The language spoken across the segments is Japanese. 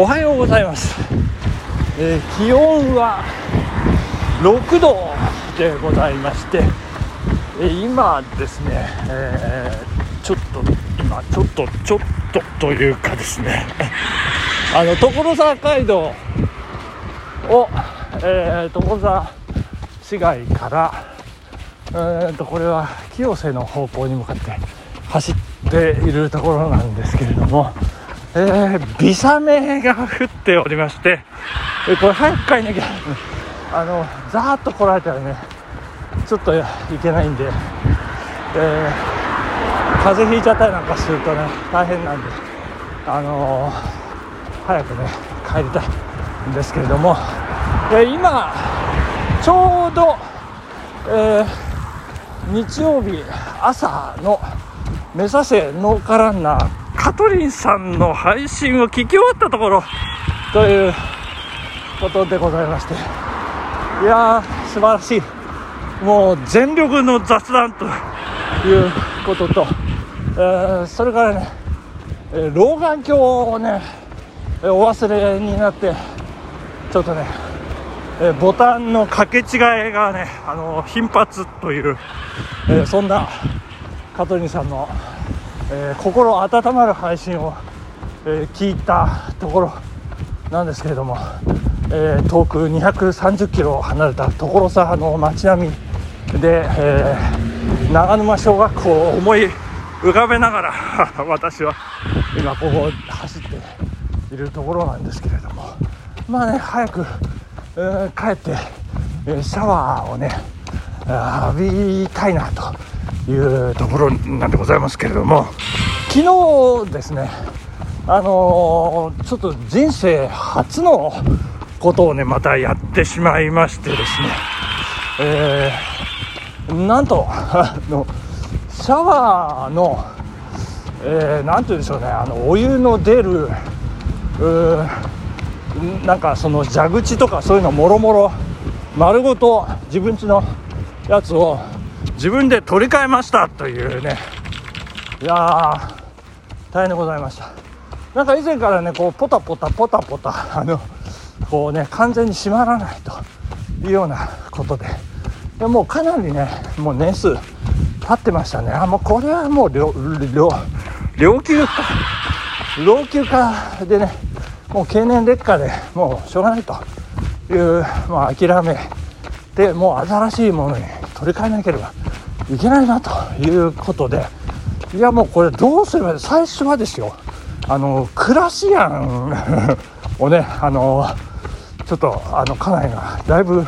おはようございます、えー気温は6度でございまして、えー今ですね、えーちょっと今ちょっとちょっとというかですね あの所沢街道を、えー所沢市街からえーとこれは清瀬の方向に向かって走っているところなんですけれども、えー、微雨が降っておりまして、えこれ早く帰んなきゃ。あのザーッと来られたらねちょっといけないんで、えー風邪ひいちゃったりなんかするとね大変なんであのー早くね帰りたいんですけれども、え今ちょうど、え日曜日朝の目指せ農家ランナーカトリンさんの配信を聞き終わったところということでございまして。いやー素晴らしい。もう全力の雑談ということと、えーそれからね、え老眼鏡をねお忘れになってちょっとねボタンの掛け違いがね、あの頻発という、えそんな香取さんの、えー心温まる配信を、えー聞いたところなんですけれども、えー遠く230キロ離れた所沢の街並みで、え長沼小学校を思い浮かべながら 私は今ここを走っているところなんですけれどもまあね早くえ帰って、えシャワーをね浴びたいなというところなんでございますけれども。昨日ですねあのーちょっと人生初のことをねまたやってしまいましてですね。えーなんとあのシャワーの、えーなんて言うんでしょうねあのお湯の出るうーなんかその蛇口とかそういうのもろもろ丸ごと自分家のやつを自分で取り替えましたというね。いやー大変でございました。なんか以前からねこうポタポタポタポタあのこうね完全に閉まらないというようなことで。でもうかなりねもう年数経ってましたね。あもうこれはもう老老老朽化。老朽化でねもう経年劣化でもうしょうがないという、まあ、諦めでもう新しいものに取り替えなければいけないなということでいやもうこれどうすればいい最初はですよあのクラシアンをねあのちょっとあの家内がだいぶ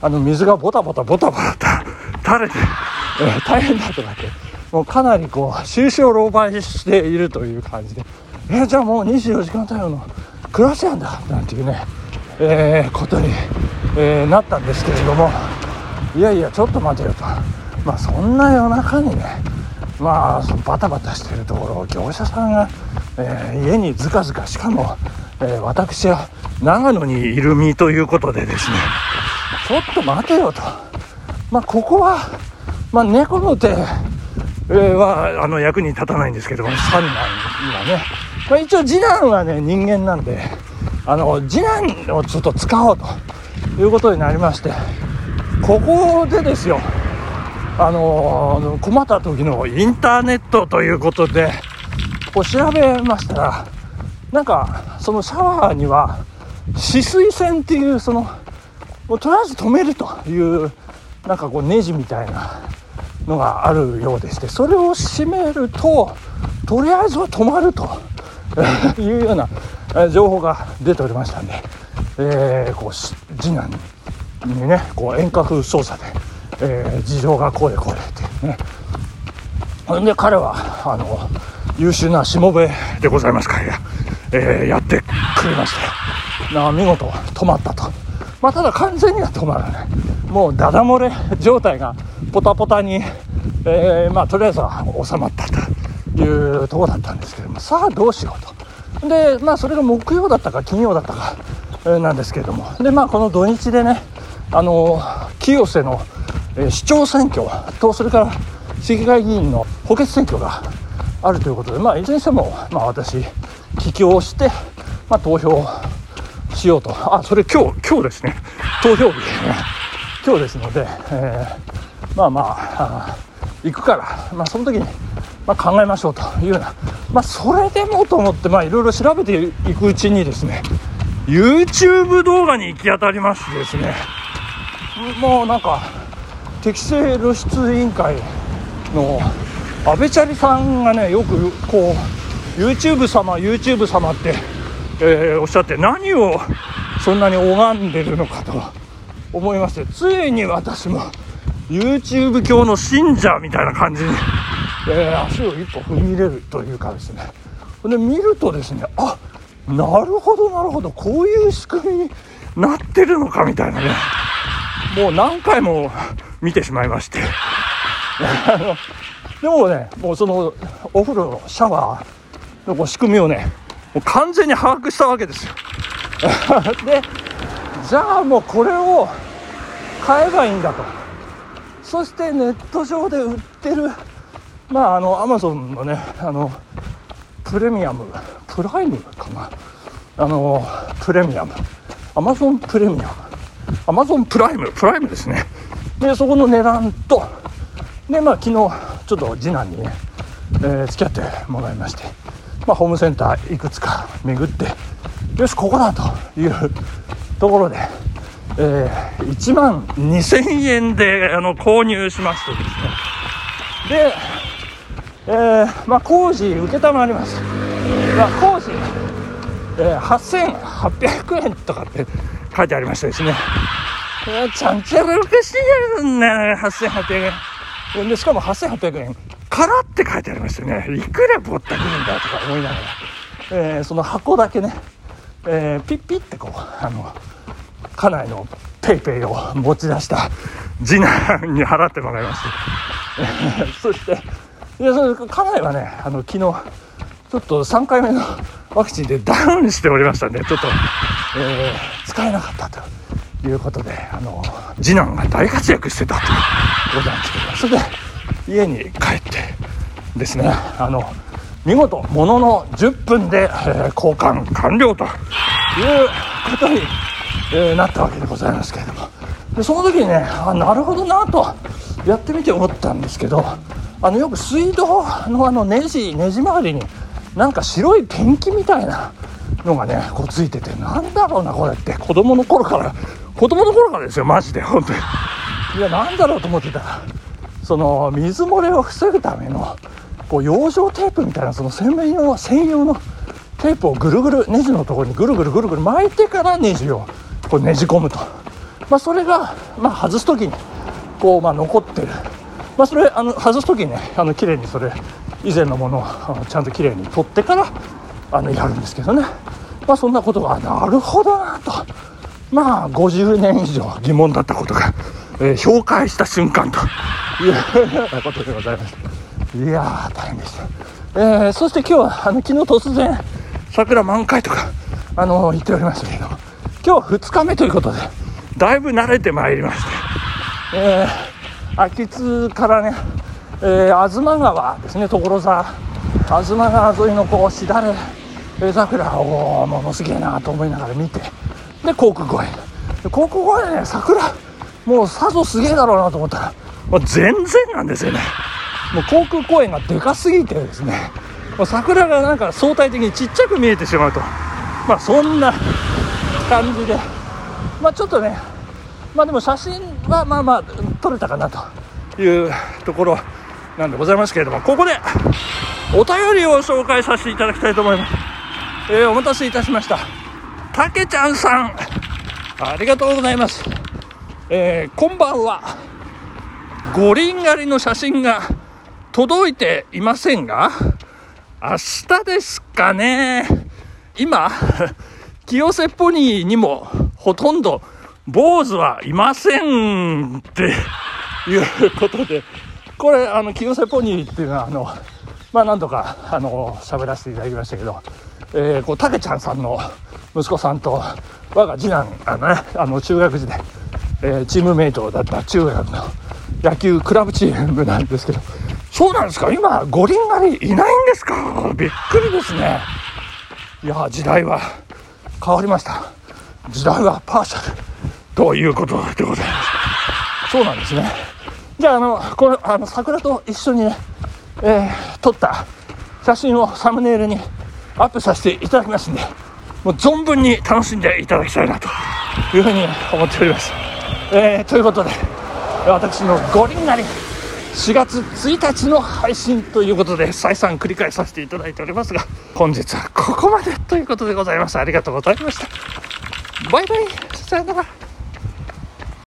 あの水がボタボタボタボタ垂れて、えー大変だとかってもうかなりこう収支を狼狽しているという感じで。えーじゃあもう24時間対応のクラシアンだなんていうね、えーことに、えーなったんですけれども。いやいやちょっと待てよと。まあそんな夜中にねまあそのバタバタしてるところを業者さんが、えー家にずかずかしかも、えー私は長野にいる身ということでですねちょっと待てよと。まあここは、まあ、猫の手、はあの役に立たないんですけども三男にはね、まあ、一応次男はね人間なんであの次男をちょっと使おうということになりましてここでですよ。あの困った時のインターネットということでこう調べましたらなんかそのシャワーには止水栓っていうそのもうとりあえず止めるというなんかこうネジみたいなのがあるようでしてそれを閉めるととりあえずは止まるというような情報が出ておりましたんで、えーこう次男にねこう遠隔操作で、えー事情がこうでこうでって。ねほんで彼はあの優秀なしもべでございますから、えーやってくれましてな見事止まったと。まあただ完全には止まらない。もうダダ漏れ状態がポタポタに、えーまあとりあえずは収まったというとこだったんですけどもさあどうしようと。でまあそれが木曜だったか金曜だったか、なんですけれども。でまあこの土日でねあの清瀬の、えー市長選挙とそれから市議会議員の補欠選挙があるということでまあいずれにしても、まあ、私帰郷して、まあ、投票しようと。あそれ今日今日ですね。投票日。ね 今日ですので、えー、まあまあ行くから、まあ、その時に、まあ、考えましょうというような、まあ、それでもと思っていろいろ調べていくうちにですね YouTube 動画に行き当たりましてですね。もうなんか適正露出委員会の阿部チャリさんがねよくこう YouTube 様 YouTube 様って、えー、おっしゃって何をそんなに拝んでるのかと思いましてついに私も YouTube 教の信者みたいな感じに、えー、足を一歩踏み入れるというかですね。で見るとですねあなるほどなるほどこういう仕組みになってるのかみたいなね。もう何回も見てしまいまして。でもねもうそのお風呂のシャワーの仕組みをねもう完全に把握したわけですよ。でじゃあもうこれを買えばいいんだと。そしてネット上で売ってるまああのアマゾンのねあのプレミアムプライムかな。あのプレミアム。アマゾンプレミアム。アマゾンプライム。プライムですね。でそこの値段と。でまあ昨日ちょっと次男にね、えー、付き合ってもらいまして、まあ、ホームセンターいくつか巡ってよしここだというところで、えー、1万2000円であの購入しましてですね。で、えー、まあ、工事承ります、まあ、工事、えー、8800円とかって書いてありましてですね。ちゃんちゃらおかしいやんな8800円。でしかも8800円。からって書いてありましてねいくらぼったくるんだとか思いながら、えー、その箱だけね、えー、ピッピッてこうあの家内の paypay を持ち出した次男に払ってもらいまして。そしていやそれ家内はねあの昨日ちょっと3回目のワクチンでダウンしておりましたんでちょっと、えー、使えなかったと。いうことであの次男が大活躍してたということなんですけどそれで家に帰ってですねあの見事ものの10分で、えー、交換完了ということにえー、なったわけでございますけれども。でその時にねあなるほどなとやってみて思ったんですけどあのよく水道のあのネジネジ周りになんか白いペンキみたいなのがねこうついててなんだろうなこれって子供の頃から子供の頃からですよマジで本当に。いやなんだろうと思ってた。らその水漏れを防ぐためのこう養生テープみたいなその専用専用のテープをぐるぐるネジのところにぐるぐるぐるぐる巻いてからネジをこうねじ込むと、まあ、それが、まあ、外す時にこう、まあ、残ってる、まあ、それあの外す時にねあの綺麗にそれ以前のものをあちゃんと綺麗に取ってからあのやるんですけどね、まあ、そんなことがなるほどなと。まあ50年以上疑問だったことが、えー、評価した瞬間という ことでございますいやー大変でした、えー、そして今日はあの昨日突然桜満開とかあの言っておりましたけど今日2日目ということで、だいぶ慣れてまいりまして、えー、秋津からね、えー、東川ですね、所沢、東川沿いのこう、しだれ、桜をものすげえなと思いながら見て、で、航空公園。航空公園ね、桜、もうさぞすげえだろうなと思ったら、もう全然なんですよね。もう航空公園がでかすぎてですね、もう桜がなんか相対的にちっちゃく見えてしまうと、まあそんな感じで、まあ、ちょっとね、まあ、でも写真はまあまあ撮れたかなというところなんでございますけれども、ここでお便りを紹介させていただきたいと思います。えー、お待たせいたしました。たけちゃんさん、ありがとうございます。えー、こんばんは。五輪狩りの写真が届いていませんが、明日ですかね。今、清瀬ポニーにもほとんど坊主はいませんっていうことで、これ、あの、清瀬ポニーっていうのは、あの、まあ、なんとか、あの、喋らせていただきましたけど、えー、こう、たけちゃんさんの息子さんと、我が次男、あのね、あの、中学時代、えー、チームメイトだった中学の野球クラブチームなんですけど、そうなんですか？今、五輪狩りいないんですか？びっくりですね。いや、時代は変わりました。時代はパーシャル。ということでございますそうなんですね。じゃああのこれあの桜と一緒にね、えー、撮った写真をサムネイルにアップさせていただきますんでもう存分に楽しんでいただきたいなというふうに思っております、えー、ということで私の五輪なり4月1日の配信ということで再三繰り返させていただいておりますが本日はここまでということでございます。ありがとうございました。バイバイ。さよなら。